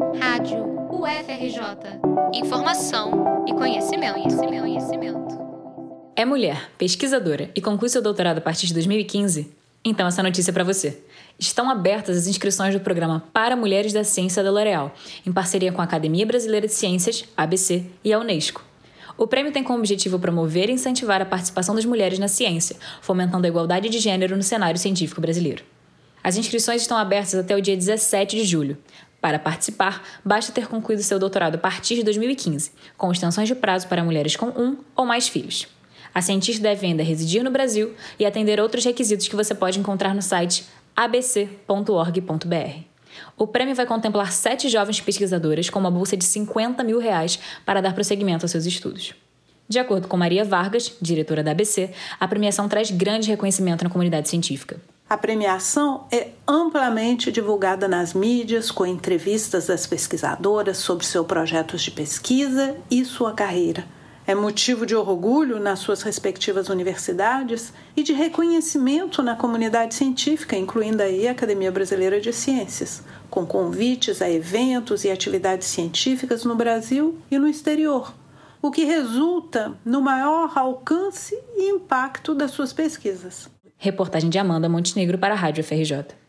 Rádio UFRJ. Informação e conhecimento, conhecimento, conhecimento. É mulher, pesquisadora e conclui seu doutorado a partir de 2015? Então essa notícia é para você. Estão abertas as inscrições do programa Para Mulheres da Ciência da L'Oréal, em parceria com a Academia Brasileira de Ciências, ABC, e a Unesco. O prêmio tem como objetivo promover e incentivar a participação das mulheres na ciência, fomentando a igualdade de gênero no cenário científico brasileiro. As inscrições estão abertas até o dia 17 de julho. Para participar, basta ter concluído seu doutorado a partir de 2015, com extensões de prazo para mulheres com um ou mais filhos. A cientista deve ainda residir no Brasil e atender outros requisitos que você pode encontrar no site abc.org.br. O prêmio vai contemplar sete jovens pesquisadoras com uma bolsa de 50 mil reais para dar prosseguimento aos seus estudos. De acordo com Maria Vargas, diretora da ABC, a premiação traz grande reconhecimento na comunidade científica. A premiação é amplamente divulgada nas mídias, com entrevistas das pesquisadoras sobre seus projetos de pesquisa e sua carreira. É motivo de orgulho nas suas respectivas universidades e de reconhecimento na comunidade científica, incluindo aí a Academia Brasileira de Ciências, com convites a eventos e atividades científicas no Brasil e no exterior, o que resulta no maior alcance e impacto das suas pesquisas. Reportagem de Amanda Montenegro para a Rádio FRJ.